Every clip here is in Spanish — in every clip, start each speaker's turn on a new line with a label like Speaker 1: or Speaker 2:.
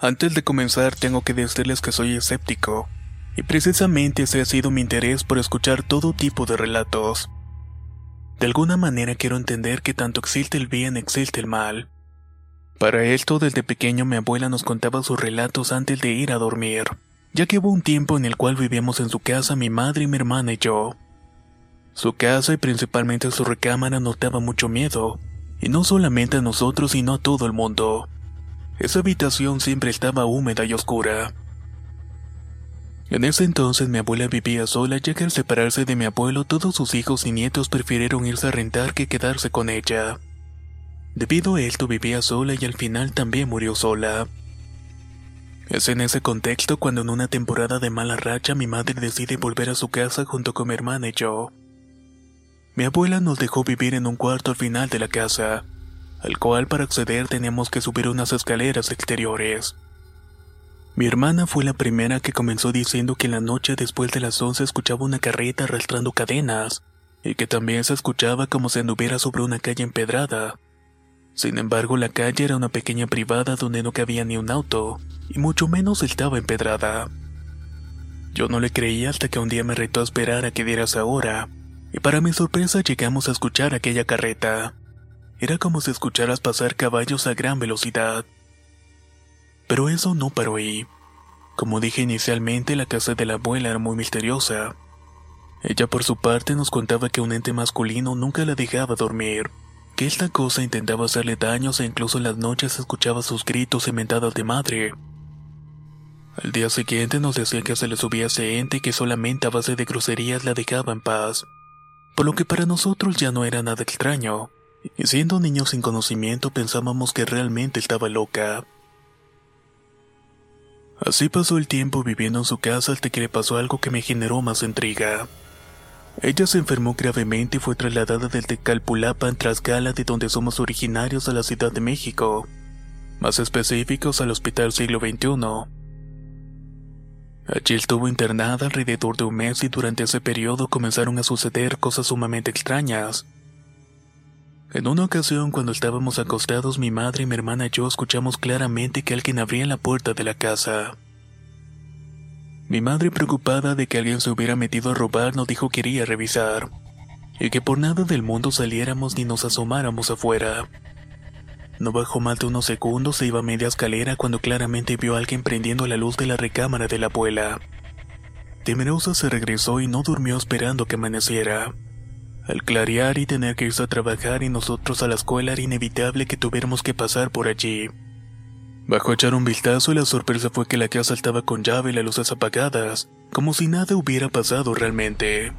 Speaker 1: Antes de comenzar tengo que decirles que soy escéptico, y precisamente ese ha sido mi interés por escuchar todo tipo de relatos. De alguna manera quiero entender que tanto existe el bien existe el mal. Para esto desde pequeño mi abuela nos contaba sus relatos antes de ir a dormir, ya que hubo un tiempo en el cual vivíamos en su casa mi madre mi hermana y yo. Su casa y principalmente su recámara nos daba mucho miedo, y no solamente a nosotros sino a todo el mundo. Esa habitación siempre estaba húmeda y oscura. En ese entonces mi abuela vivía sola ya que al separarse de mi abuelo todos sus hijos y nietos prefirieron irse a rentar que quedarse con ella. Debido a esto vivía sola y al final también murió sola. Es en ese contexto cuando en una temporada de mala racha mi madre decide volver a su casa junto con mi hermana y yo. Mi abuela nos dejó vivir en un cuarto al final de la casa, al cual para acceder teníamos que subir unas escaleras exteriores. Mi hermana fue la primera que comenzó diciendo que en la noche después de las 11 escuchaba una carreta arrastrando cadenas, y que también se escuchaba como si anduviera sobre una calle empedrada. Sin embargo, la calle era una pequeña privada donde no cabía ni un auto, y mucho menos estaba empedrada. Yo no le creía hasta que un día me retó a esperar a que diera esa hora, y para mi sorpresa llegamos a escuchar aquella carreta. Era como si escucharas pasar caballos a gran velocidad. Pero eso no paró ahí. Como dije inicialmente, la casa de la abuela era muy misteriosa. Ella por su parte nos contaba que un ente masculino nunca la dejaba dormir, que esta cosa intentaba hacerle daños e incluso en las noches escuchaba sus gritos y mentadas de madre. Al día siguiente nos decía que se le subía ese ente y que solamente a base de groserías la dejaba en paz, por lo que para nosotros ya no era nada extraño, y siendo niños sin conocimiento pensábamos que realmente estaba loca. Así pasó el tiempo viviendo en su casa hasta que le pasó algo que me generó más intriga. Ella se enfermó gravemente y fue trasladada desde Calpulapan, Tlaxcala, de donde somos originarios, a la Ciudad de México, más específicos al Hospital Siglo XXI. Allí estuvo internada alrededor de un mes y durante ese periodo comenzaron a suceder cosas sumamente extrañas. En una ocasión, cuando estábamos acostados, mi madre, mi hermana y yo escuchamos claramente que alguien abría la puerta de la casa. Mi madre, preocupada de que alguien se hubiera metido a robar, nos dijo que quería revisar, y que por nada del mundo saliéramos ni nos asomáramos afuera. No bajó más de unos segundos, se iba a media escalera cuando claramente vio a alguien prendiendo la luz de la recámara de la abuela. Temerosa se regresó y no durmió esperando que amaneciera. Al clarear y tener que irse a trabajar y nosotros a la escuela era inevitable que tuviéramos que pasar por allí. Bajó a echar un vistazo y la sorpresa fue que la casa estaba con llave y las luces apagadas, como si nada hubiera pasado realmente.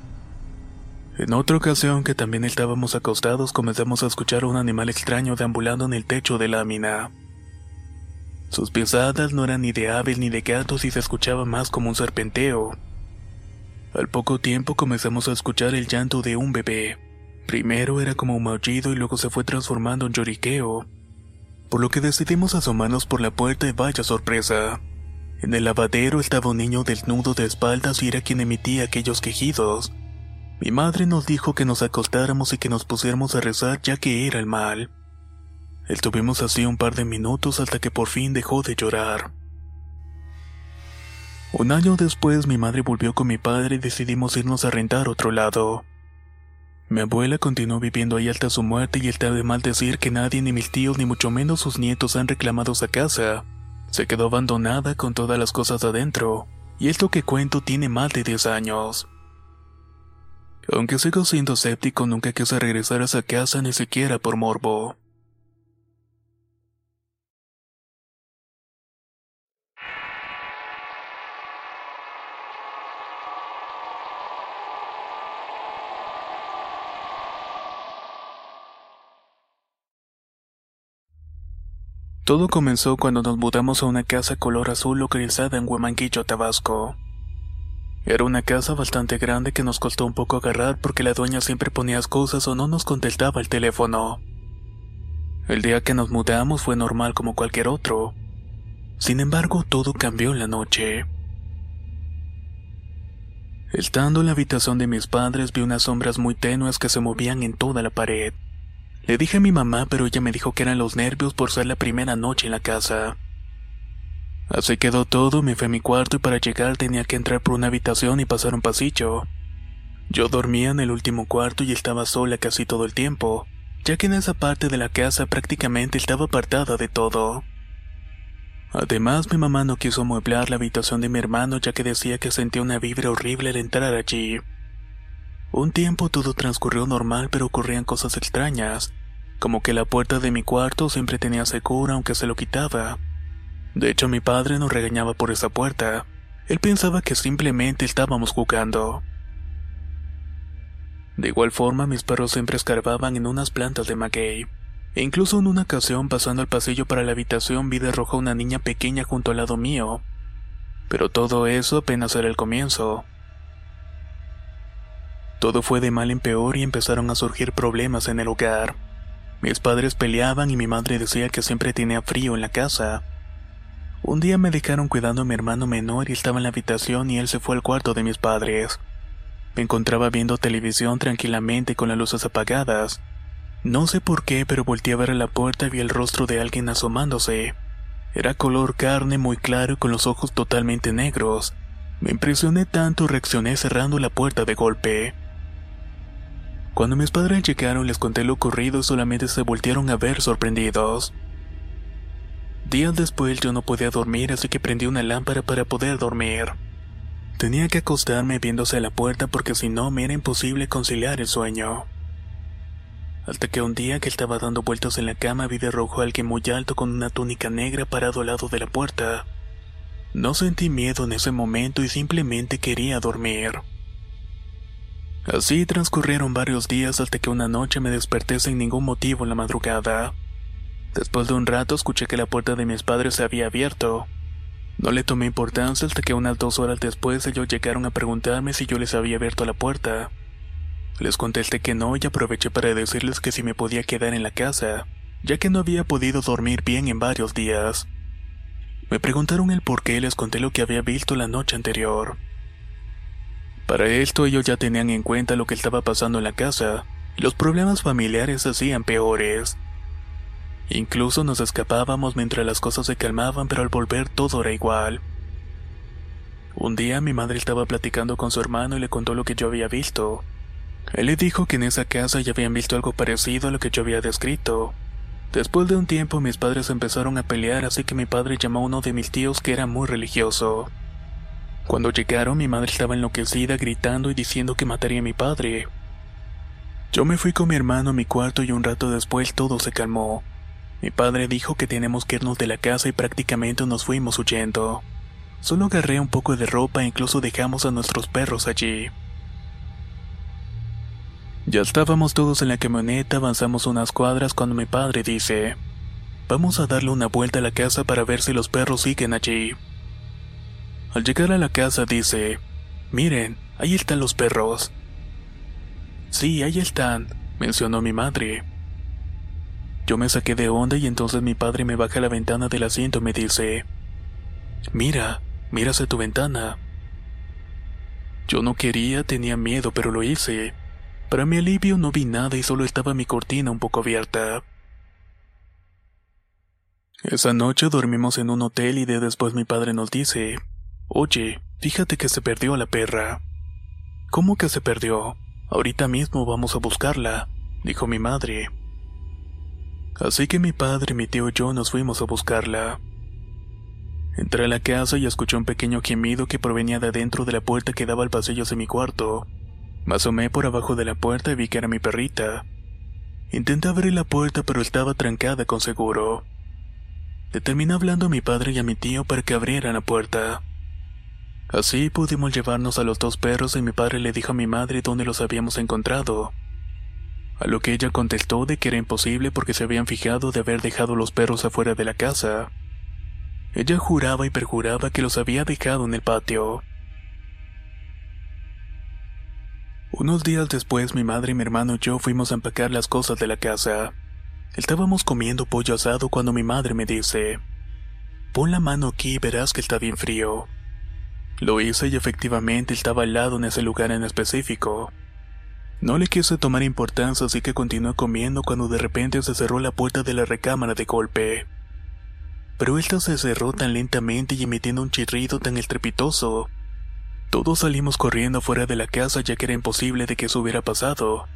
Speaker 1: En otra ocasión que también estábamos acostados comenzamos a escuchar a un animal extraño deambulando en el techo de lámina. Sus pisadas no eran ni de aves ni de gatos y se escuchaba más como un serpenteo. Al poco tiempo comenzamos a escuchar el llanto de un bebé. Primero era como un maullido y luego se fue transformando en lloriqueo. Por lo que decidimos asomarnos por la puerta y vaya sorpresa. En el lavadero estaba un niño desnudo de espaldas y era quien emitía aquellos quejidos. Mi madre nos dijo que nos acostáramos y que nos pusiéramos a rezar ya que era el mal. Estuvimos así un par de minutos hasta que por fin dejó de llorar. Un año después mi madre volvió con mi padre y decidimos irnos a rentar otro lado. Mi abuela continuó viviendo ahí hasta su muerte y está de mal decir que nadie, ni mis tíos, ni mucho menos sus nietos han reclamado esa casa. Se quedó abandonada con todas las cosas adentro, y esto que cuento tiene más de 10 años. Aunque sigo siendo escéptico, nunca quise regresar a esa casa ni siquiera por morbo. Todo comenzó cuando nos mudamos a una casa color azul localizada en Huemanguillo, Tabasco. Era una casa bastante grande que nos costó un poco agarrar porque la dueña siempre ponía excusas o no nos contestaba el teléfono. El día que nos mudamos fue normal como cualquier otro. Sin embargo, todo cambió en la noche. Estando en la habitación de mis padres vi unas sombras muy tenues que se movían en toda la pared. Le dije a mi mamá, pero ella me dijo que eran los nervios por ser la primera noche en la casa. Así quedó todo, me fui a mi cuarto y para llegar tenía que entrar por una habitación y pasar un pasillo. Yo dormía en el último cuarto y estaba sola casi todo el tiempo, ya que en esa parte de la casa prácticamente estaba apartada de todo. Además, mi mamá no quiso amueblar la habitación de mi hermano ya que decía que sentía una vibra horrible al entrar allí. Un tiempo todo transcurrió normal pero ocurrían cosas extrañas, como que la puerta de mi cuarto siempre tenía segura aunque se lo quitaba. De hecho mi padre nos regañaba por esa puerta, él pensaba que simplemente estábamos jugando. De igual forma mis perros siempre escarbaban en unas plantas de maguey. E incluso en una ocasión pasando el pasillo para la habitación vi de rojo a una niña pequeña junto al lado mío. Pero todo eso apenas era el comienzo. Todo fue de mal en peor y empezaron a surgir problemas en el hogar. Mis padres peleaban y mi madre decía que siempre tenía frío en la casa. Un día me dejaron cuidando a mi hermano menor y estaba en la habitación y él se fue al cuarto de mis padres. Me encontraba viendo televisión tranquilamente con las luces apagadas. No sé por qué, pero volteé a ver a la puerta y vi el rostro de alguien asomándose. Era color carne muy claro y con los ojos totalmente negros. Me impresioné tanto reaccioné cerrando la puerta de golpe. Cuando mis padres llegaron les conté lo ocurrido y solamente se voltearon a ver sorprendidos. Días después yo no podía dormir así que prendí una lámpara para poder dormir. Tenía que acostarme viéndose a la puerta porque si no me era imposible conciliar el sueño. Hasta que un día que estaba dando vueltas en la cama vi de rojo a alguien muy alto con una túnica negra parado al lado de la puerta. No sentí miedo en ese momento y simplemente quería dormir. Así transcurrieron varios días hasta que una noche me desperté sin ningún motivo en la madrugada. Después de un rato escuché que la puerta de mis padres se había abierto. No le tomé importancia hasta que unas dos horas después ellos llegaron a preguntarme si yo les había abierto la puerta. Les contesté que no y aproveché para decirles que si me podía quedar en la casa, ya que no había podido dormir bien en varios días. Me preguntaron el por qué y les conté lo que había visto la noche anterior. Para esto ellos ya tenían en cuenta lo que estaba pasando en la casa, y los problemas familiares se hacían peores. Incluso nos escapábamos mientras las cosas se calmaban, pero al volver todo era igual. Un día mi madre estaba platicando con su hermano y le contó lo que yo había visto. Él le dijo que en esa casa ya habían visto algo parecido a lo que yo había descrito. Después de un tiempo mis padres empezaron a pelear así que mi padre llamó a uno de mis tíos que era muy religioso. Cuando llegaron mi madre estaba enloquecida gritando y diciendo que mataría a mi padre. Yo me fui con mi hermano a mi cuarto y un rato después todo se calmó. Mi padre dijo que tenemos que irnos de la casa y prácticamente nos fuimos huyendo. Solo agarré un poco de ropa e incluso dejamos a nuestros perros allí. Ya estábamos todos en la camioneta, avanzamos unas cuadras cuando mi padre dice, vamos a darle una vuelta a la casa para ver si los perros siguen allí. Al llegar a la casa dice, miren, ahí están los perros. Sí, ahí están, mencionó mi madre. Yo me saqué de onda y entonces mi padre me baja la ventana del asiento y me dice, mira, mira tu ventana. Yo no quería, tenía miedo, pero lo hice. Para mi alivio no vi nada y solo estaba mi cortina un poco abierta. Esa noche dormimos en un hotel y de después mi padre nos dice, Oye, fíjate que se perdió la perra. ¿Cómo que se perdió? Ahorita mismo vamos a buscarla, dijo mi madre. Así que mi padre, mi tío y yo nos fuimos a buscarla. Entré a la casa y escuché un pequeño gemido que provenía de adentro de la puerta que daba al pasillo de mi cuarto. Me por abajo de la puerta y vi que era mi perrita. Intenté abrir la puerta pero estaba trancada con seguro. Le terminé hablando a mi padre y a mi tío para que abrieran la puerta. Así pudimos llevarnos a los dos perros y mi padre le dijo a mi madre dónde los habíamos encontrado. A lo que ella contestó de que era imposible porque se habían fijado de haber dejado los perros afuera de la casa. Ella juraba y perjuraba que los había dejado en el patio. Unos días después mi madre y mi hermano y yo fuimos a empacar las cosas de la casa. Estábamos comiendo pollo asado cuando mi madre me dice, pon la mano aquí y verás que está bien frío. Lo hice y efectivamente estaba al lado en ese lugar en específico. No le quise tomar importancia así que continué comiendo cuando de repente se cerró la puerta de la recámara de golpe. Pero esta se cerró tan lentamente y emitiendo un chirrido tan estrepitoso. Todos salimos corriendo fuera de la casa ya que era imposible de que eso hubiera pasado.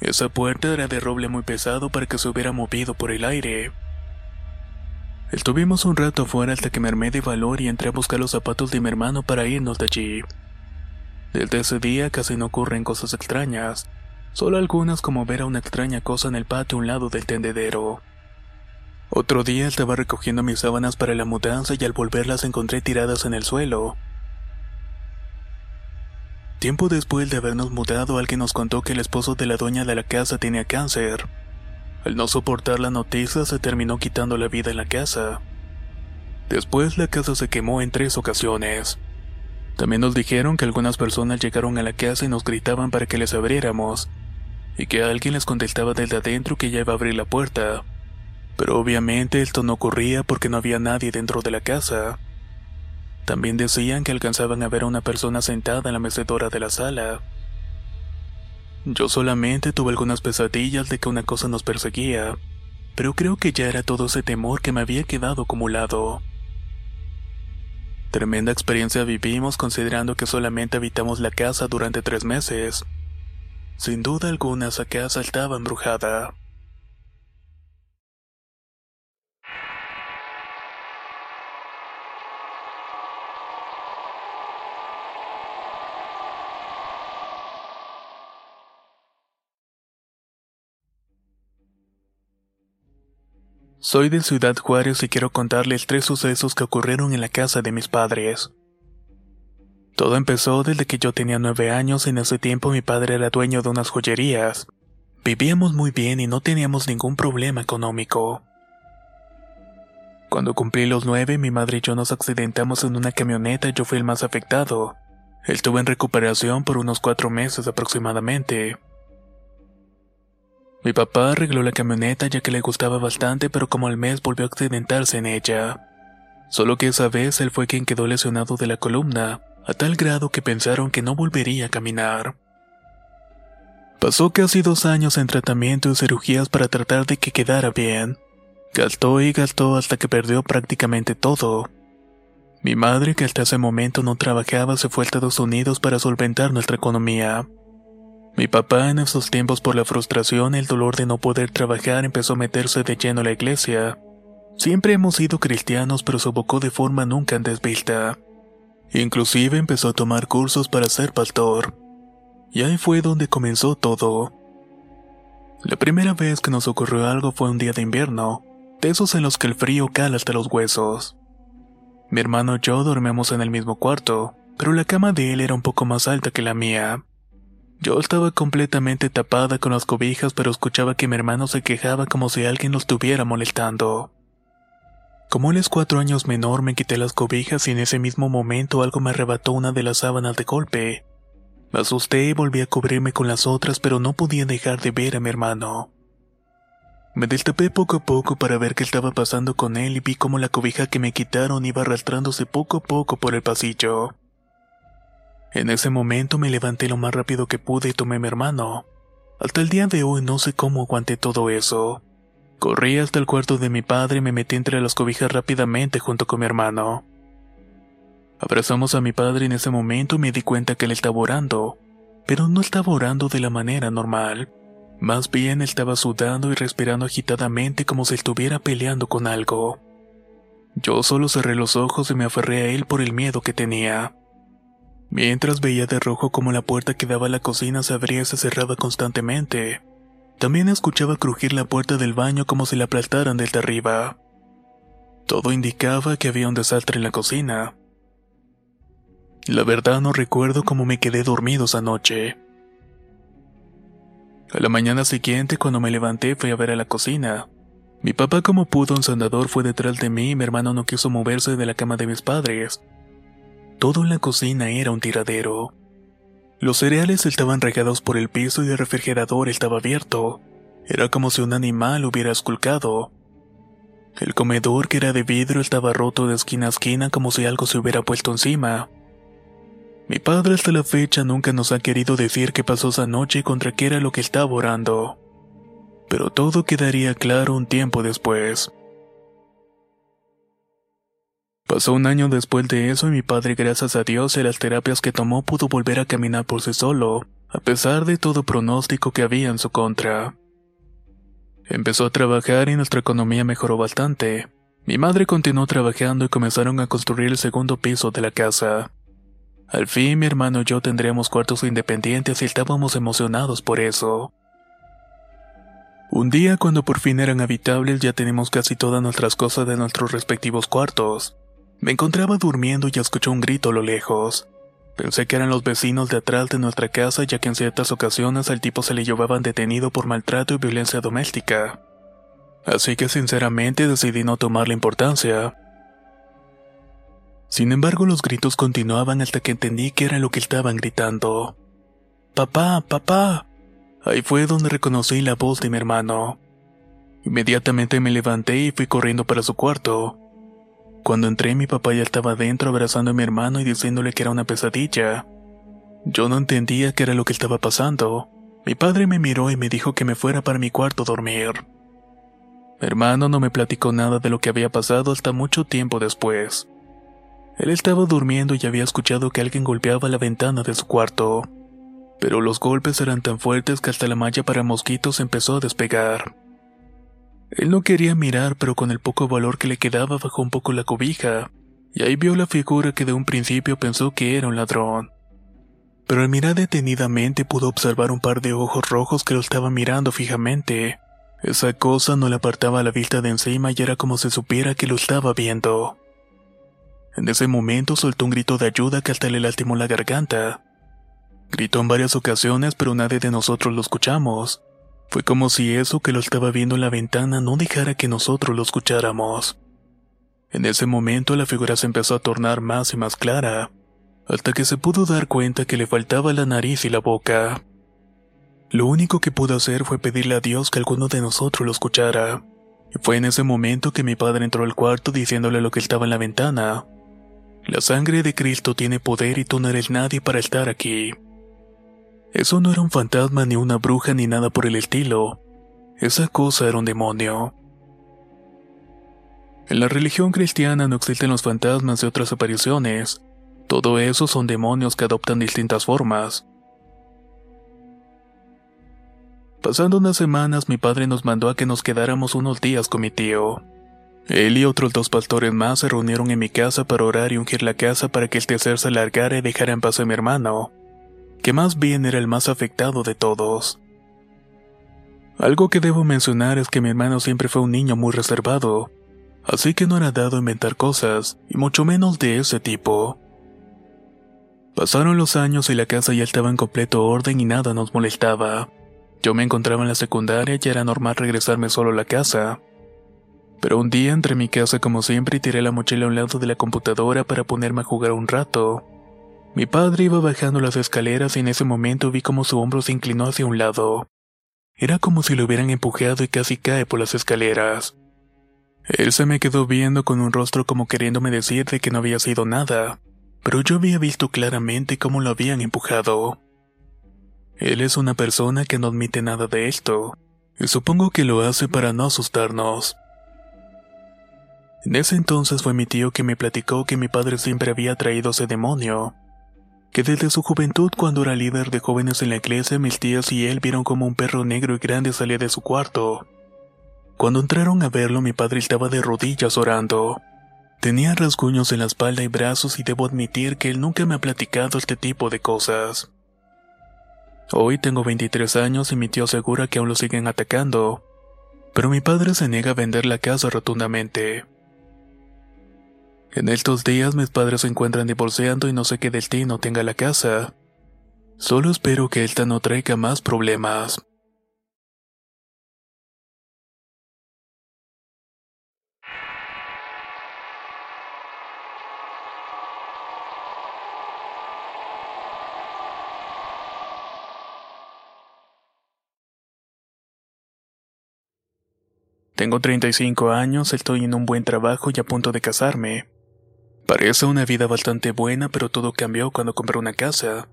Speaker 1: Esa puerta era de roble muy pesado para que se hubiera movido por el aire. Estuvimos un rato afuera hasta que me armé de valor y entré a buscar los zapatos de mi hermano para irnos de allí. Desde ese día casi no ocurren cosas extrañas, solo algunas como ver a una extraña cosa en el patio a un lado del tendedero. Otro día estaba recogiendo mis sábanas para la mudanza y al volverlas encontré tiradas en el suelo. Tiempo después de habernos mudado, alguien nos contó que el esposo de la dueña de la casa tenía cáncer. Al no soportar la noticia, se terminó quitando la vida en la casa. Después la casa se quemó en tres ocasiones. También nos dijeron que algunas personas llegaron a la casa y nos gritaban para que les abriéramos, y que alguien les contestaba desde adentro que ya iba a abrir la puerta. Pero obviamente esto no ocurría porque no había nadie dentro de la casa. También decían que alcanzaban a ver a una persona sentada en la mecedora de la sala. Yo solamente tuve algunas pesadillas de que una cosa nos perseguía, pero creo que ya era todo ese temor que me había quedado acumulado. Tremenda experiencia vivimos considerando que solamente habitamos la casa durante tres meses. Sin duda alguna esa casa estaba embrujada. Soy de Ciudad Juárez y quiero contarles tres sucesos que ocurrieron en la casa de mis padres. Todo empezó desde que yo tenía nueve años y en ese tiempo mi padre era dueño de unas joyerías. Vivíamos muy bien y no teníamos ningún problema económico. Cuando cumplí los nueve, mi madre y yo nos accidentamos en una camioneta y yo fui el más afectado. Estuve en recuperación por unos cuatro meses aproximadamente. Mi papá arregló la camioneta ya que le gustaba bastante, pero como al mes volvió a accidentarse en ella. Solo que esa vez él fue quien quedó lesionado de la columna, a tal grado que pensaron que no volvería a caminar. Pasó casi dos años en tratamiento y cirugías para tratar de que quedara bien. Gastó y gastó hasta que perdió prácticamente todo. Mi madre, que hasta ese momento no trabajaba, se fue a Estados Unidos para solventar nuestra economía. Mi papá en esos tiempos por la frustración y el dolor de no poder trabajar empezó a meterse de lleno a la iglesia. Siempre hemos sido cristianos pero se abocó de forma nunca antes vista. Inclusive empezó a tomar cursos para ser pastor. Y ahí fue donde comenzó todo. La primera vez que nos ocurrió algo fue un día de invierno, de esos en los que el frío cala hasta los huesos. Mi hermano y yo dormíamos en el mismo cuarto, pero la cama de él era un poco más alta que la mía. Yo estaba completamente tapada con las cobijas, pero escuchaba que mi hermano se quejaba como si alguien lo estuviera molestando. Como él es cuatro años menor, me quité las cobijas y en ese mismo momento algo me arrebató una de las sábanas de golpe. Me asusté y volví a cubrirme con las otras, pero no podía dejar de ver a mi hermano. Me destapé poco a poco para ver qué estaba pasando con él y vi cómo la cobija que me quitaron iba arrastrándose poco a poco por el pasillo. En ese momento me levanté lo más rápido que pude y tomé a mi hermano. Hasta el día de hoy no sé cómo aguanté todo eso. Corrí hasta el cuarto de mi padre y me metí entre las cobijas rápidamente junto con mi hermano. Abrazamos a mi padre en ese momento y me di cuenta que él estaba orando, pero no estaba orando de la manera normal. Más bien estaba sudando y respirando agitadamente como si estuviera peleando con algo. Yo solo cerré los ojos y me aferré a él por el miedo que tenía. Mientras veía de rojo como la puerta que daba a la cocina se abría y se cerraba constantemente. También escuchaba crujir la puerta del baño como si la aplastaran desde arriba. Todo indicaba que había un desastre en la cocina. La verdad no recuerdo cómo me quedé dormido esa noche. A la mañana siguiente, cuando me levanté, fui a ver a la cocina. Mi papá, como pudo, un sandador fue detrás de mí y mi hermano no quiso moverse de la cama de mis padres. Todo en la cocina era un tiradero. Los cereales estaban regados por el piso y el refrigerador estaba abierto. Era como si un animal hubiera esculcado. El comedor, que era de vidrio, estaba roto de esquina a esquina como si algo se hubiera puesto encima. Mi padre hasta la fecha nunca nos ha querido decir qué pasó esa noche y contra qué era lo que estaba orando. Pero todo quedaría claro un tiempo después. Pasó un año después de eso y mi padre, gracias a Dios y las terapias que tomó, pudo volver a caminar por sí solo, a pesar de todo pronóstico que había en su contra. Empezó a trabajar y nuestra economía mejoró bastante. Mi madre continuó trabajando y comenzaron a construir el segundo piso de la casa. Al fin mi hermano y yo tendríamos cuartos independientes y estábamos emocionados por eso. Un día cuando por fin eran habitables ya tenemos casi todas nuestras cosas de nuestros respectivos cuartos. Me encontraba durmiendo y escuché un grito a lo lejos. Pensé que eran los vecinos de atrás de nuestra casa ya que en ciertas ocasiones al tipo se le llevaban detenido por maltrato y violencia doméstica. Así que sinceramente decidí no tomarle importancia. Sin embargo los gritos continuaban hasta que entendí que era lo que estaban gritando. Papá, papá. Ahí fue donde reconocí la voz de mi hermano. Inmediatamente me levanté y fui corriendo para su cuarto. Cuando entré mi papá ya estaba dentro abrazando a mi hermano y diciéndole que era una pesadilla. Yo no entendía qué era lo que estaba pasando. Mi padre me miró y me dijo que me fuera para mi cuarto a dormir. Mi hermano no me platicó nada de lo que había pasado hasta mucho tiempo después. Él estaba durmiendo y había escuchado que alguien golpeaba la ventana de su cuarto. Pero los golpes eran tan fuertes que hasta la malla para mosquitos empezó a despegar. Él no quería mirar, pero con el poco valor que le quedaba bajó un poco la cobija, y ahí vio la figura que de un principio pensó que era un ladrón. Pero al mirar detenidamente pudo observar un par de ojos rojos que lo estaban mirando fijamente. Esa cosa no le apartaba la vista de encima y era como si supiera que lo estaba viendo. En ese momento soltó un grito de ayuda que hasta le lastimó la garganta. Gritó en varias ocasiones, pero nadie de nosotros lo escuchamos. Fue como si eso que lo estaba viendo en la ventana no dejara que nosotros lo escucháramos. En ese momento la figura se empezó a tornar más y más clara, hasta que se pudo dar cuenta que le faltaba la nariz y la boca. Lo único que pudo hacer fue pedirle a Dios que alguno de nosotros lo escuchara. Y fue en ese momento que mi padre entró al cuarto diciéndole lo que estaba en la ventana. La sangre de Cristo tiene poder y tú no eres nadie para estar aquí. Eso no era un fantasma ni una bruja ni nada por el estilo. Esa cosa era un demonio. En la religión cristiana no existen los fantasmas de otras apariciones. Todo eso son demonios que adoptan distintas formas. Pasando unas semanas, mi padre nos mandó a que nos quedáramos unos días con mi tío. Él y otros dos pastores más se reunieron en mi casa para orar y ungir la casa para que el tercer se alargara y dejara en paz a mi hermano que más bien era el más afectado de todos. Algo que debo mencionar es que mi hermano siempre fue un niño muy reservado, así que no era dado a inventar cosas, y mucho menos de ese tipo. Pasaron los años y la casa ya estaba en completo orden y nada nos molestaba. Yo me encontraba en la secundaria y era normal regresarme solo a la casa. Pero un día entré en mi casa como siempre y tiré la mochila a un lado de la computadora para ponerme a jugar un rato. Mi padre iba bajando las escaleras y en ese momento vi como su hombro se inclinó hacia un lado. Era como si lo hubieran empujado y casi cae por las escaleras. Él se me quedó viendo con un rostro como queriéndome decir de que no había sido nada, pero yo había visto claramente cómo lo habían empujado. Él es una persona que no admite nada de esto, y supongo que lo hace para no asustarnos. En ese entonces fue mi tío que me platicó que mi padre siempre había traído ese demonio, que desde su juventud cuando era líder de jóvenes en la iglesia mis tías y él vieron como un perro negro y grande salía de su cuarto. Cuando entraron a verlo mi padre estaba de rodillas orando. Tenía rasguños en la espalda y brazos y debo admitir que él nunca me ha platicado este tipo de cosas. Hoy tengo 23 años y mi tío asegura que aún lo siguen atacando, pero mi padre se niega a vender la casa rotundamente. En estos días mis padres se encuentran divorciando y no sé qué destino tenga la casa. Solo espero que esta no traiga más problemas. Tengo 35 años, estoy en un buen trabajo y a punto de casarme. Parece una vida bastante buena, pero todo cambió cuando compré una casa.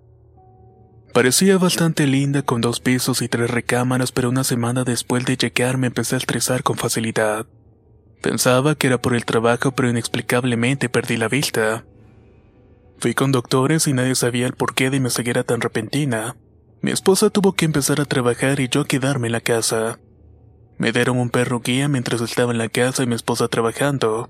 Speaker 1: Parecía bastante linda con dos pisos y tres recámaras, pero una semana después de llegar me empecé a estresar con facilidad. Pensaba que era por el trabajo, pero inexplicablemente perdí la vista. Fui con doctores y nadie sabía el porqué de mi ceguera tan repentina. Mi esposa tuvo que empezar a trabajar y yo a quedarme en la casa. Me dieron un perro guía mientras estaba en la casa y mi esposa trabajando.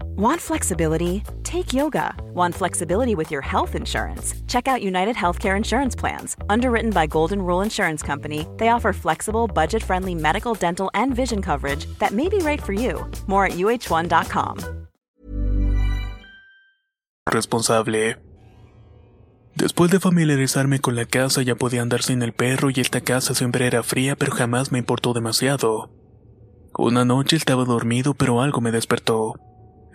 Speaker 2: Want flexibility? Take yoga. Want flexibility with your health insurance? Check out United Healthcare Insurance Plans. Underwritten by Golden Rule Insurance Company, they offer flexible, budget friendly medical, dental, and vision coverage that may be right for you. More at uh1.com.
Speaker 1: Responsable. Después de familiarizarme con la casa ya podía andar sin el perro y esta casa siempre era fría pero jamás me importó demasiado. Una noche estaba dormido pero algo me despertó.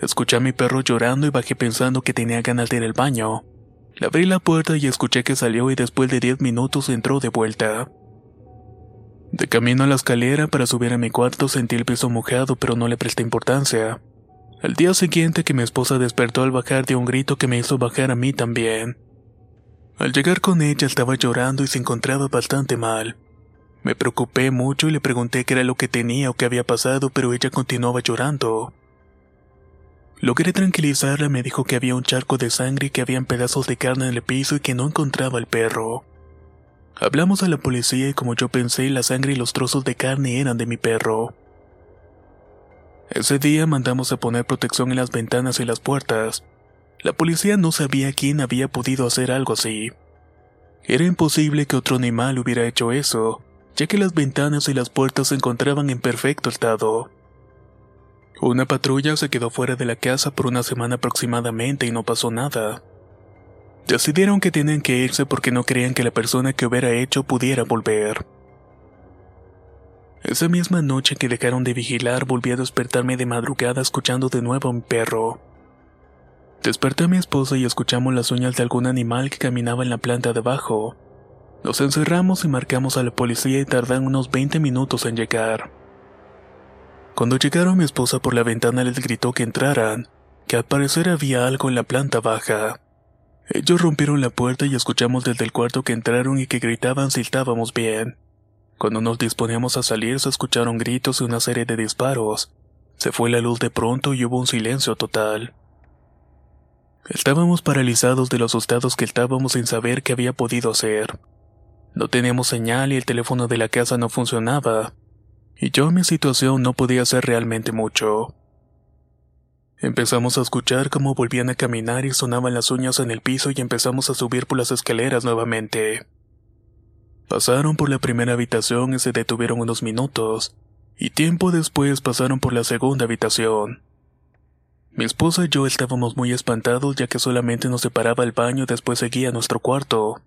Speaker 1: Escuché a mi perro llorando y bajé pensando que tenía ganas de ir al baño. Le abrí la puerta y escuché que salió y después de 10 minutos entró de vuelta. De camino a la escalera para subir a mi cuarto sentí el piso mojado pero no le presté importancia. Al día siguiente que mi esposa despertó al bajar de un grito que me hizo bajar a mí también. Al llegar con ella estaba llorando y se encontraba bastante mal. Me preocupé mucho y le pregunté qué era lo que tenía o qué había pasado pero ella continuaba llorando. Logré tranquilizarla, me dijo que había un charco de sangre que habían pedazos de carne en el piso y que no encontraba el perro. Hablamos a la policía y como yo pensé, la sangre y los trozos de carne eran de mi perro. Ese día mandamos a poner protección en las ventanas y las puertas. La policía no sabía quién había podido hacer algo así. Era imposible que otro animal hubiera hecho eso, ya que las ventanas y las puertas se encontraban en perfecto estado. Una patrulla se quedó fuera de la casa por una semana aproximadamente y no pasó nada. Decidieron que tenían que irse porque no creían que la persona que hubiera hecho pudiera volver. Esa misma noche que dejaron de vigilar volví a despertarme de madrugada escuchando de nuevo a mi perro. Desperté a mi esposa y escuchamos las uñas de algún animal que caminaba en la planta de abajo. Nos encerramos y marcamos a la policía y tardan unos 20 minutos en llegar. Cuando llegaron mi esposa por la ventana les gritó que entraran, que al parecer había algo en la planta baja. Ellos rompieron la puerta y escuchamos desde el cuarto que entraron y que gritaban si estábamos bien. Cuando nos disponíamos a salir se escucharon gritos y una serie de disparos. Se fue la luz de pronto y hubo un silencio total. Estábamos paralizados de los asustados que estábamos sin saber qué había podido hacer. No teníamos señal y el teléfono de la casa no funcionaba y yo mi situación no podía hacer realmente mucho. Empezamos a escuchar cómo volvían a caminar y sonaban las uñas en el piso y empezamos a subir por las escaleras nuevamente. Pasaron por la primera habitación y se detuvieron unos minutos, y tiempo después pasaron por la segunda habitación. Mi esposa y yo estábamos muy espantados ya que solamente nos separaba el baño y después seguía nuestro cuarto.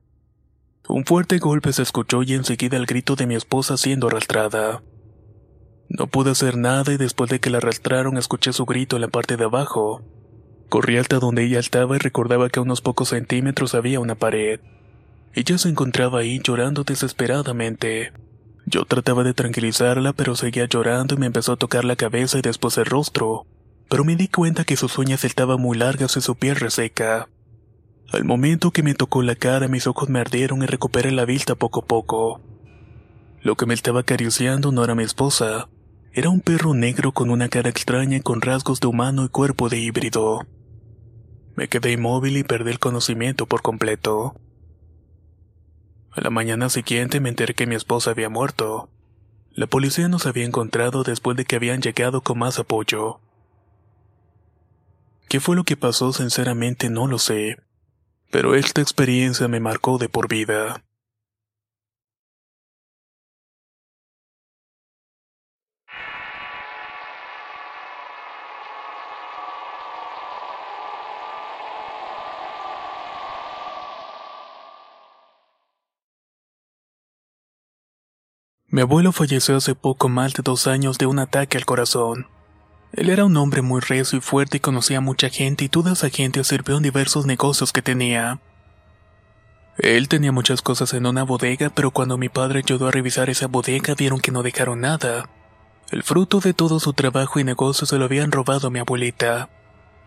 Speaker 1: Un fuerte golpe se escuchó y enseguida el grito de mi esposa siendo arrastrada. No pude hacer nada y después de que la arrastraron escuché su grito en la parte de abajo. Corrí hasta donde ella estaba y recordaba que a unos pocos centímetros había una pared. Ella se encontraba ahí llorando desesperadamente. Yo trataba de tranquilizarla, pero seguía llorando y me empezó a tocar la cabeza y después el rostro. Pero me di cuenta que sus uñas estaban muy largas y su piel reseca. Al momento que me tocó la cara, mis ojos me ardieron y recuperé la vista poco a poco. Lo que me estaba acariciando no era mi esposa, Era un perro negro con una cara extraña con rasgos de humano y cuerpo de híbrido. Me quedé inmóvil y perdí el conocimiento por completo. A la mañana siguiente me enteré que mi esposa había muerto. La policía nos había encontrado después de que habían llegado con más apoyo. ¿Qué fue lo que pasó? Sinceramente no lo sé. Pero esta experiencia me marcó de por vida. Mi abuelo falleció hace poco más de dos años de un ataque al corazón. Él era un hombre muy recio y fuerte y conocía a mucha gente y toda esa gente sirvió en diversos negocios que tenía. Él tenía muchas cosas en una bodega, pero cuando mi padre ayudó a revisar esa bodega vieron que no dejaron nada. El fruto de todo su trabajo y negocio se lo habían robado a mi abuelita,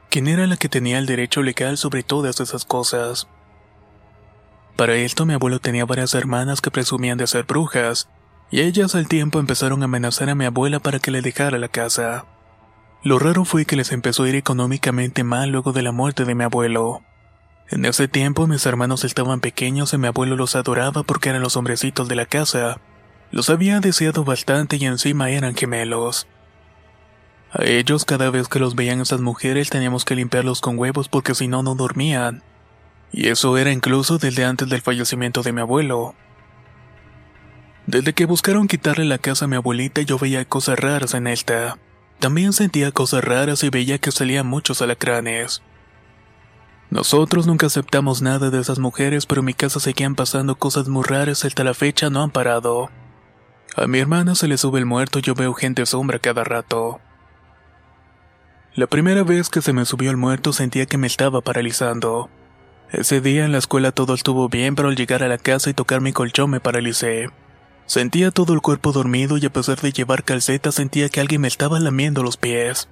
Speaker 1: quien era la que tenía el derecho legal sobre todas esas cosas. Para esto mi abuelo tenía varias hermanas que presumían de ser brujas, y ellas al tiempo empezaron a amenazar a mi abuela para que le dejara la casa. Lo raro fue que les empezó a ir económicamente mal luego de la muerte de mi abuelo. En ese tiempo mis hermanos estaban pequeños y mi abuelo los adoraba porque eran los hombrecitos de la casa. Los había deseado bastante y encima eran gemelos. A ellos cada vez que los veían esas mujeres teníamos que limpiarlos con huevos porque si no no dormían. Y eso era incluso desde antes del fallecimiento de mi abuelo. Desde que buscaron quitarle la casa a mi abuelita yo veía cosas raras en esta. También sentía cosas raras y veía que salían muchos alacranes. Nosotros nunca aceptamos nada de esas mujeres, pero en mi casa seguían pasando cosas muy raras hasta la fecha no han parado. A mi hermana se le sube el muerto y yo veo gente sombra cada rato. La primera vez que se me subió el muerto sentía que me estaba paralizando. Ese día en la escuela todo estuvo bien, pero al llegar a la casa y tocar mi colchón me paralicé. Sentía todo el cuerpo dormido y a pesar de llevar calcetas sentía que alguien me estaba lamiendo los pies.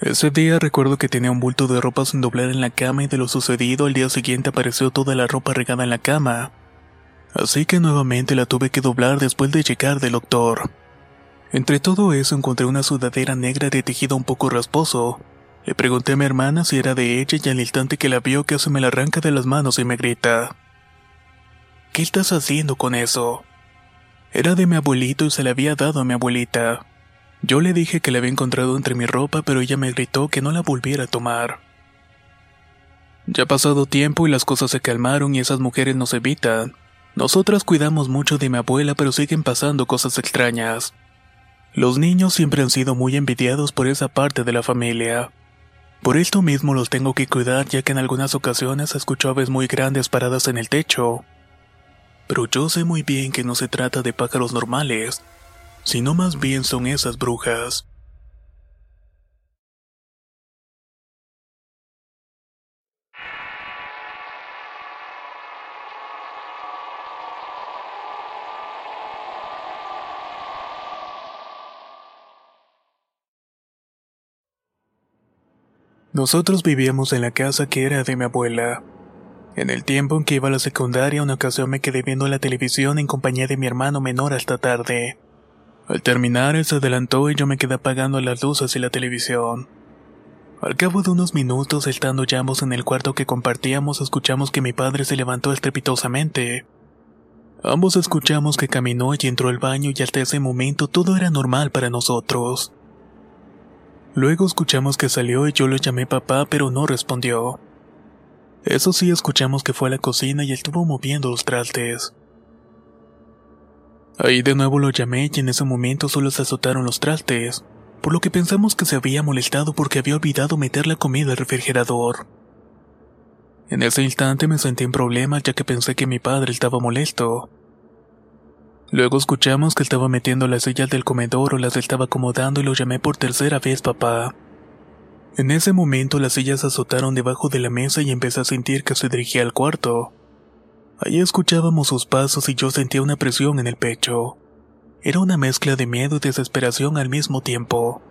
Speaker 1: Ese día recuerdo que tenía un bulto de ropa sin doblar en la cama y de lo sucedido al día siguiente apareció toda la ropa regada en la cama. Así que nuevamente la tuve que doblar después de llegar del doctor. Entre todo eso encontré una sudadera negra de tejido un poco rasposo. Le pregunté a mi hermana si era de ella y al instante que la vio casi me la arranca de las manos y me grita. ¿Qué estás haciendo con eso? Era de mi abuelito y se le había dado a mi abuelita. Yo le dije que la había encontrado entre mi ropa, pero ella me gritó que no la volviera a tomar. Ya ha pasado tiempo y las cosas se calmaron y esas mujeres nos evitan. Nosotras cuidamos mucho de mi abuela, pero siguen pasando cosas extrañas. Los niños siempre han sido muy envidiados por esa parte de la familia. Por esto mismo los tengo que cuidar ya que en algunas ocasiones escucho aves muy grandes paradas en el techo pero yo sé muy bien que no se trata de pájaros normales, sino más bien son esas brujas. Nosotros vivíamos en la casa que era de mi abuela. En el tiempo en que iba a la secundaria, una ocasión me quedé viendo la televisión en compañía de mi hermano menor hasta tarde. Al terminar, él se adelantó y yo me quedé apagando las luces y la televisión. Al cabo de unos minutos, estando ya ambos en el cuarto que compartíamos, escuchamos que mi padre se levantó estrepitosamente. Ambos escuchamos que caminó y entró al baño y hasta ese momento todo era normal para nosotros. Luego escuchamos que salió y yo lo llamé papá pero no respondió. Eso sí, escuchamos que fue a la cocina y estuvo moviendo los trastes. Ahí de nuevo lo llamé y en ese momento solo se azotaron los trastes, por lo que pensamos que se había molestado porque había olvidado meter la comida al refrigerador. En ese instante me sentí en problema ya que pensé que mi padre estaba molesto. Luego escuchamos que estaba metiendo las sillas del comedor o las estaba acomodando y lo llamé por tercera vez papá. En ese momento las sillas azotaron debajo de la mesa y empecé a sentir que se dirigía al cuarto. Allí escuchábamos sus pasos y yo sentía una presión en el pecho. Era una mezcla de miedo y desesperación al mismo tiempo.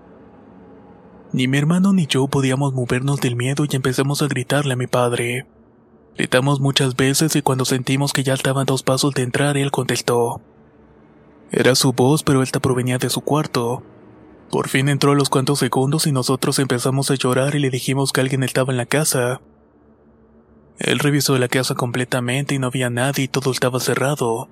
Speaker 1: Ni mi hermano ni yo podíamos movernos del miedo y empezamos a gritarle a mi padre. Gritamos muchas veces y cuando sentimos que ya estaban dos pasos de entrar, él contestó. Era su voz, pero esta provenía de su cuarto. Por fin entró a los cuantos segundos y nosotros empezamos a llorar y le dijimos que alguien estaba en la casa. Él revisó la casa completamente y no había nadie y todo estaba cerrado.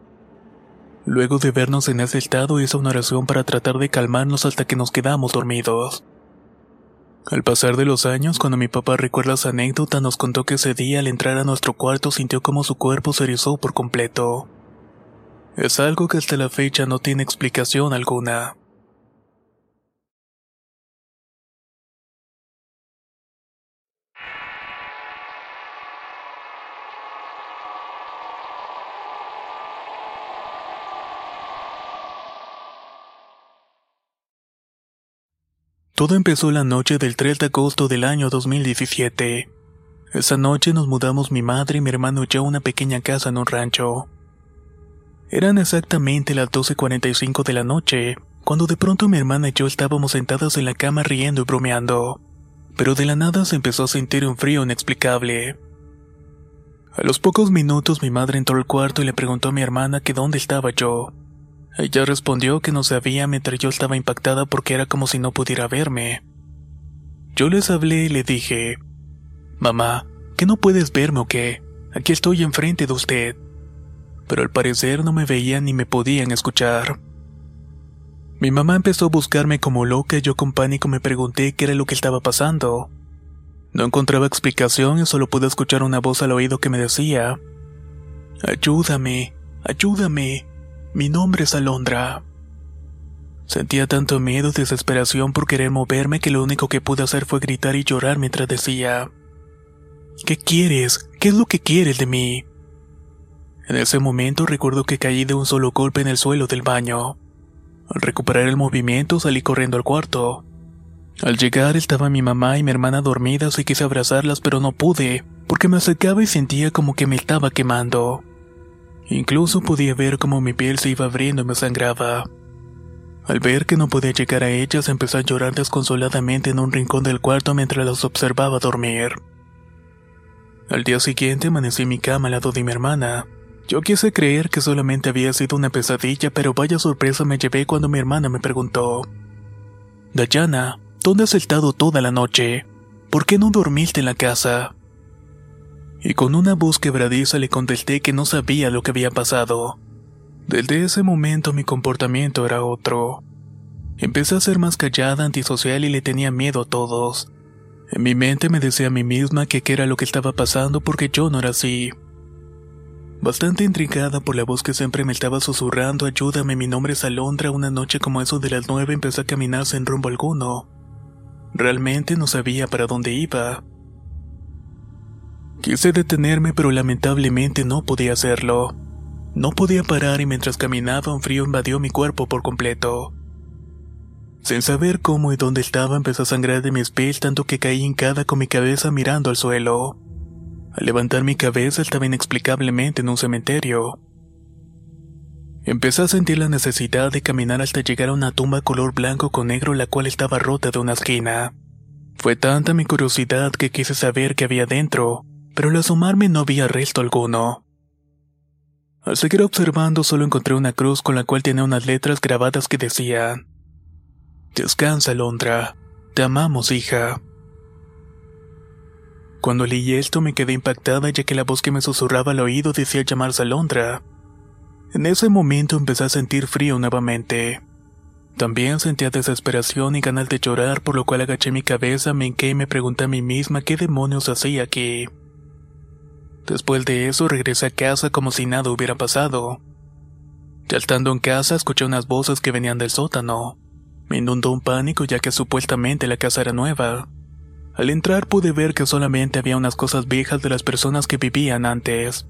Speaker 1: Luego de vernos en ese estado hizo una oración para tratar de calmarnos hasta que nos quedamos dormidos. Al pasar de los años, cuando mi papá recuerda esa anécdota, nos contó que ese día al entrar a nuestro cuarto sintió como su cuerpo se erizó por completo. Es algo que hasta la fecha no tiene explicación alguna. Todo empezó la noche del 3 de agosto del año 2017. Esa noche nos mudamos mi madre y mi hermano y yo a una pequeña casa en un rancho. Eran exactamente las 12.45 de la noche, cuando de pronto mi hermana y yo estábamos sentadas en la cama riendo y bromeando. Pero de la nada se empezó a sentir un frío inexplicable. A los pocos minutos mi madre entró al cuarto y le preguntó a mi hermana que dónde estaba yo. Ella respondió que no sabía mientras yo estaba impactada porque era como si no pudiera verme. Yo les hablé y le dije, Mamá, ¿que no puedes verme o qué? Aquí estoy enfrente de usted. Pero al parecer no me veían ni me podían escuchar. Mi mamá empezó a buscarme como loca y yo con pánico me pregunté qué era lo que estaba pasando. No encontraba explicación y solo pude escuchar una voz al oído que me decía, Ayúdame, ayúdame. Mi nombre es Alondra. Sentía tanto miedo y desesperación por querer moverme que lo único que pude hacer fue gritar y llorar mientras decía, ¿Qué quieres? ¿Qué es lo que quieres de mí? En ese momento recuerdo que caí de un solo golpe en el suelo del baño. Al recuperar el movimiento salí corriendo al cuarto. Al llegar estaba mi mamá y mi hermana dormidas y quise abrazarlas pero no pude, porque me acercaba y sentía como que me estaba quemando. Incluso podía ver cómo mi piel se iba abriendo y me sangraba. Al ver que no podía llegar a ellas, empecé a llorar desconsoladamente en un rincón del cuarto mientras las observaba dormir. Al día siguiente amanecí en mi cama al lado de mi hermana. Yo quise creer que solamente había sido una pesadilla, pero vaya sorpresa me llevé cuando mi hermana me preguntó: Dayana, ¿dónde has estado toda la noche? ¿Por qué no dormiste en la casa? Y con una voz quebradiza le contesté que no sabía lo que había pasado. Desde ese momento mi comportamiento era otro. Empecé a ser más callada, antisocial y le tenía miedo a todos. En mi mente me decía a mí misma que qué era lo que estaba pasando porque yo no era así. Bastante intrigada por la voz que siempre me estaba susurrando ayúdame, mi nombre es Alondra, una noche como eso de las nueve empecé a caminar sin rumbo alguno. Realmente no sabía para dónde iba. Quise detenerme, pero lamentablemente no podía hacerlo. No podía parar y mientras caminaba un frío invadió mi cuerpo por completo. Sin saber cómo y dónde estaba, empezó a sangrar de mis pies tanto que caí hincada con mi cabeza mirando al suelo. Al levantar mi cabeza estaba inexplicablemente en un cementerio. Empecé a sentir la necesidad de caminar hasta llegar a una tumba color blanco con negro la cual estaba rota de una esquina. Fue tanta mi curiosidad que quise saber qué había dentro, pero al asomarme no había resto alguno. Al seguir observando solo encontré una cruz con la cual tenía unas letras grabadas que decían Descansa, Londra. Te amamos, hija. Cuando leí esto me quedé impactada ya que la voz que me susurraba al oído decía llamarse Alondra. En ese momento empecé a sentir frío nuevamente. También sentía desesperación y ganas de llorar, por lo cual agaché mi cabeza, me hinqué y me pregunté a mí misma qué demonios hacía aquí. Después de eso regresé a casa como si nada hubiera pasado. Ya en casa escuché unas voces que venían del sótano. Me inundó un pánico ya que supuestamente la casa era nueva. Al entrar pude ver que solamente había unas cosas viejas de las personas que vivían antes.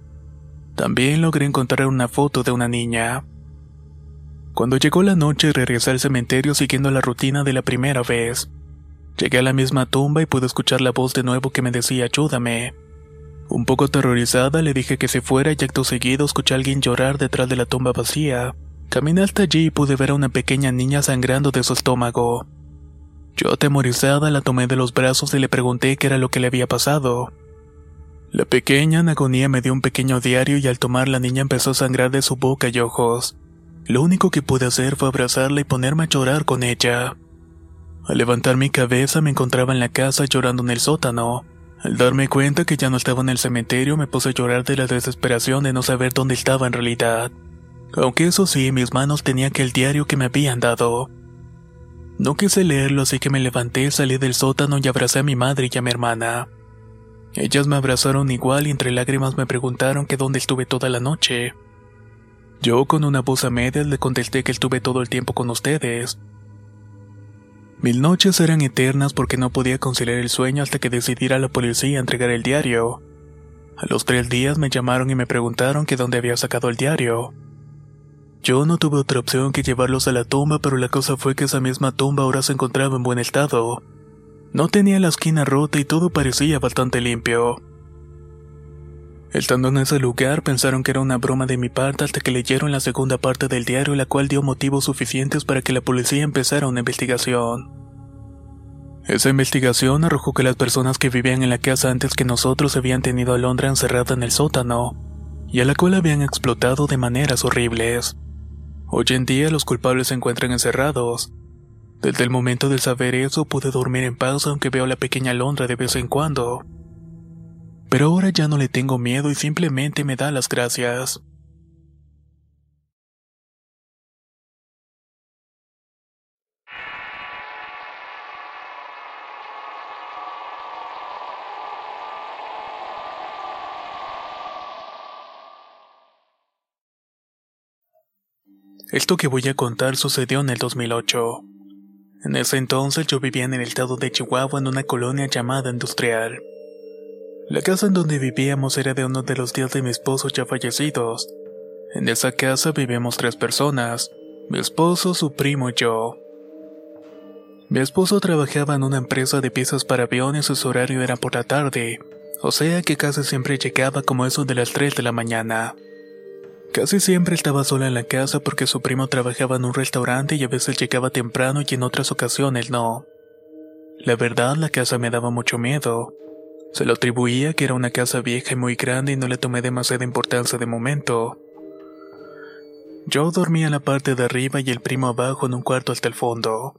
Speaker 1: También logré encontrar una foto de una niña. Cuando llegó la noche regresé al cementerio siguiendo la rutina de la primera vez. Llegué a la misma tumba y pude escuchar la voz de nuevo que me decía ayúdame. Un poco aterrorizada le dije que se fuera y acto seguido escuché a alguien llorar detrás de la tumba vacía. Caminé hasta allí y pude ver a una pequeña niña sangrando de su estómago. Yo atemorizada la tomé de los brazos y le pregunté qué era lo que le había pasado. La pequeña en agonía me dio un pequeño diario y al tomar la niña empezó a sangrar de su boca y ojos. Lo único que pude hacer fue abrazarla y ponerme a llorar con ella. Al levantar mi cabeza me encontraba en la casa llorando en el sótano. Al darme cuenta que ya no estaba en el cementerio me puse a llorar de la desesperación de no saber dónde estaba en realidad. Aunque eso sí, mis manos tenía aquel diario que me habían dado. No quise leerlo así que me levanté, salí del sótano y abracé a mi madre y a mi hermana. Ellas me abrazaron igual y entre lágrimas me preguntaron que dónde estuve toda la noche. Yo con una voz a le contesté que estuve todo el tiempo con ustedes. Mil noches eran eternas porque no podía conciliar el sueño hasta que decidí ir a la policía entregar el diario. A los tres días me llamaron y me preguntaron que dónde había sacado el diario. Yo no tuve otra opción que llevarlos a la tumba, pero la cosa fue que esa misma tumba ahora se encontraba en buen estado. No tenía la esquina rota y todo parecía bastante limpio. Estando en ese lugar pensaron que era una broma de mi parte hasta que leyeron la segunda parte del diario la cual dio motivos suficientes para que la policía empezara una investigación. Esa investigación arrojó que las personas que vivían en la casa antes que nosotros habían tenido a Londra encerrada en el sótano, y a la cual habían explotado de maneras horribles. Hoy en día los culpables se encuentran encerrados. Desde el momento de saber eso pude dormir en paz aunque veo a la pequeña Londra de vez en cuando. Pero ahora ya no le tengo miedo y simplemente me da las gracias. Esto que voy a contar sucedió en el 2008. En ese entonces yo vivía en el estado de Chihuahua en una colonia llamada Industrial. La casa en donde vivíamos era de uno de los tíos de mi esposo ya fallecidos. En esa casa vivíamos tres personas, mi esposo, su primo y yo. Mi esposo trabajaba en una empresa de piezas para aviones y su horario era por la tarde, o sea que casi siempre llegaba como eso de las 3 de la mañana. Casi siempre estaba sola en la casa porque su primo trabajaba en un restaurante y a veces llegaba temprano y en otras ocasiones no. La verdad, la casa me daba mucho miedo. Se lo atribuía que era una casa vieja y muy grande y no le tomé demasiada importancia de momento. Yo dormía en la parte de arriba y el primo abajo en un cuarto hasta el fondo.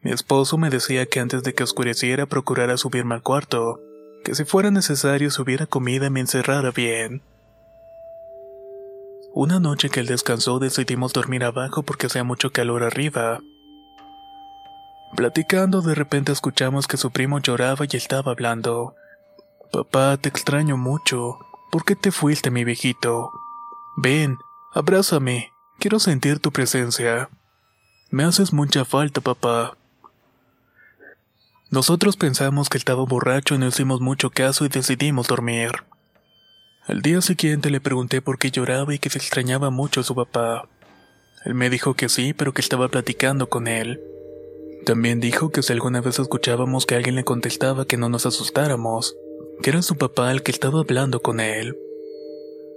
Speaker 1: Mi esposo me decía que antes de que oscureciera procurara subirme al cuarto, que si fuera necesario subiera comida y me encerrara bien. Una noche que él descansó decidimos dormir abajo porque hacía mucho calor arriba. Platicando de repente escuchamos que su primo lloraba y estaba hablando. Papá, te extraño mucho. ¿Por qué te fuiste, mi viejito? Ven, abrázame. Quiero sentir tu presencia. Me haces mucha falta, papá. Nosotros pensamos que estaba borracho y no hicimos mucho caso y decidimos dormir. Al día siguiente le pregunté por qué lloraba y que se extrañaba mucho a su papá. Él me dijo que sí, pero que estaba platicando con él. También dijo que si alguna vez escuchábamos que alguien le contestaba que no nos asustáramos, que era su papá el que estaba hablando con él.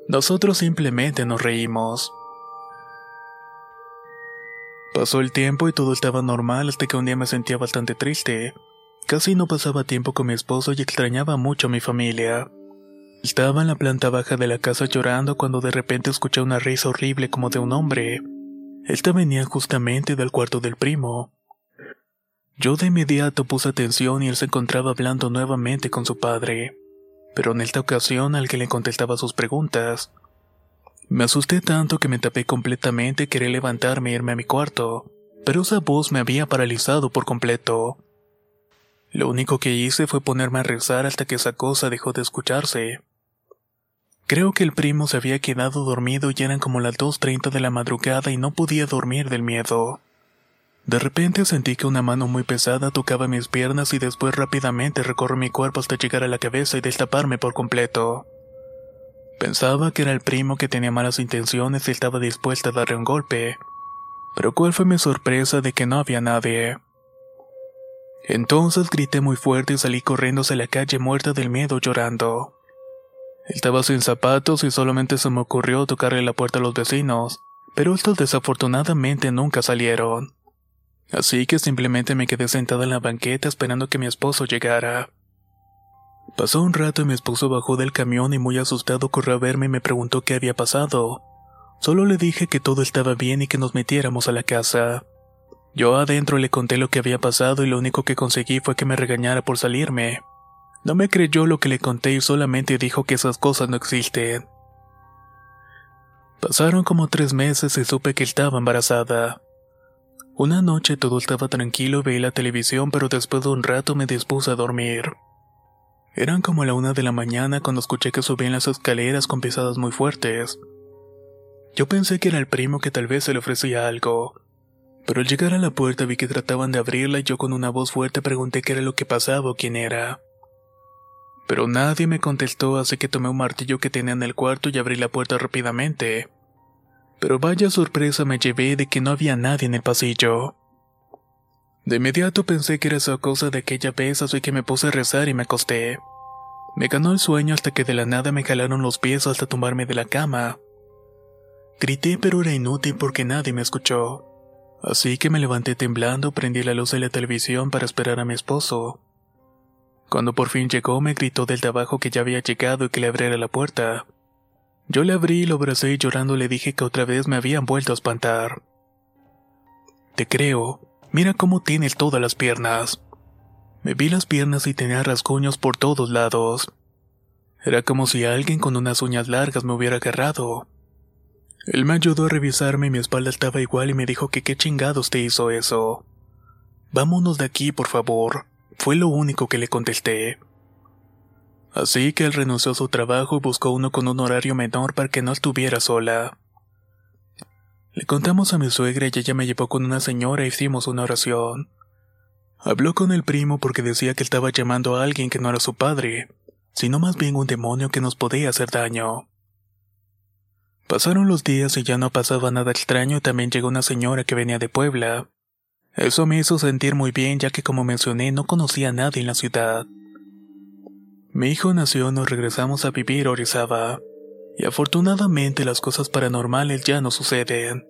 Speaker 1: Nosotros simplemente nos reímos. Pasó el tiempo y todo estaba normal hasta que un día me sentía bastante triste. Casi no pasaba tiempo con mi esposo y extrañaba mucho a mi familia. Estaba en la planta baja de la casa llorando cuando de repente escuché una risa horrible como de un hombre. Esta venía justamente del cuarto del primo. Yo de inmediato puse atención y él se encontraba hablando nuevamente con su padre, pero en esta ocasión al que le contestaba sus preguntas. Me asusté tanto que me tapé completamente y quería levantarme e irme a mi cuarto, pero esa voz me había paralizado por completo. Lo único que hice fue ponerme a rezar hasta que esa cosa dejó de escucharse. Creo que el primo se había quedado dormido y eran como las 2.30 de la madrugada y no podía dormir del miedo. De repente sentí que una mano muy pesada tocaba mis piernas y después rápidamente recorrió mi cuerpo hasta llegar a la cabeza y destaparme por completo. Pensaba que era el primo que tenía malas intenciones y estaba dispuesta a darle un golpe. Pero cuál fue mi sorpresa de que no había nadie. Entonces grité muy fuerte y salí corriendo hacia la calle muerta del miedo llorando. Estaba sin zapatos y solamente se me ocurrió tocarle la puerta a los vecinos, pero estos desafortunadamente nunca salieron. Así que simplemente me quedé sentada en la banqueta esperando que mi esposo llegara. Pasó un rato y mi esposo bajó del camión y muy asustado corrió a verme y me preguntó qué había pasado. Solo le dije que todo estaba bien y que nos metiéramos a la casa. Yo adentro le conté lo que había pasado y lo único que conseguí fue que me regañara por salirme. No me creyó lo que le conté y solamente dijo que esas cosas no existen. Pasaron como tres meses y supe que estaba embarazada. Una noche todo estaba tranquilo y veí la televisión, pero después de un rato me dispuse a dormir. Eran como la una de la mañana cuando escuché que subían las escaleras con pisadas muy fuertes. Yo pensé que era el primo que tal vez se le ofrecía algo. Pero al llegar a la puerta vi que trataban de abrirla y yo con una voz fuerte pregunté qué era lo que pasaba o quién era. Pero nadie me contestó, así que tomé un martillo que tenía en el cuarto y abrí la puerta rápidamente. Pero vaya sorpresa me llevé de que no había nadie en el pasillo. De inmediato pensé que era esa cosa de aquella vez, así que me puse a rezar y me acosté. Me ganó el sueño hasta que de la nada me jalaron los pies hasta tumbarme de la cama. Grité pero era inútil porque nadie me escuchó. Así que me levanté temblando, prendí la luz de la televisión para esperar a mi esposo. Cuando por fin llegó me gritó del trabajo que ya había llegado y que le abriera la puerta. Yo le abrí y lo abracé y llorando le dije que otra vez me habían vuelto a espantar. Te creo, mira cómo tienes todas las piernas. Me vi las piernas y tenía rasguños por todos lados. Era como si alguien con unas uñas largas me hubiera agarrado. Él me ayudó a revisarme y mi espalda estaba igual y me dijo que qué chingados te hizo eso. Vámonos de aquí, por favor. Fue lo único que le contesté. Así que él renunció a su trabajo y buscó uno con un horario menor para que no estuviera sola. Le contamos a mi suegra y ella me llevó con una señora e hicimos una oración. Habló con el primo porque decía que estaba llamando a alguien que no era su padre, sino más bien un demonio que nos podía hacer daño. Pasaron los días y ya no pasaba nada extraño y también llegó una señora que venía de Puebla. Eso me hizo sentir muy bien ya que como mencioné no conocía a nadie en la ciudad. Mi hijo nació nos regresamos a vivir a Orizaba. Y afortunadamente las cosas paranormales ya no suceden.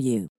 Speaker 3: you.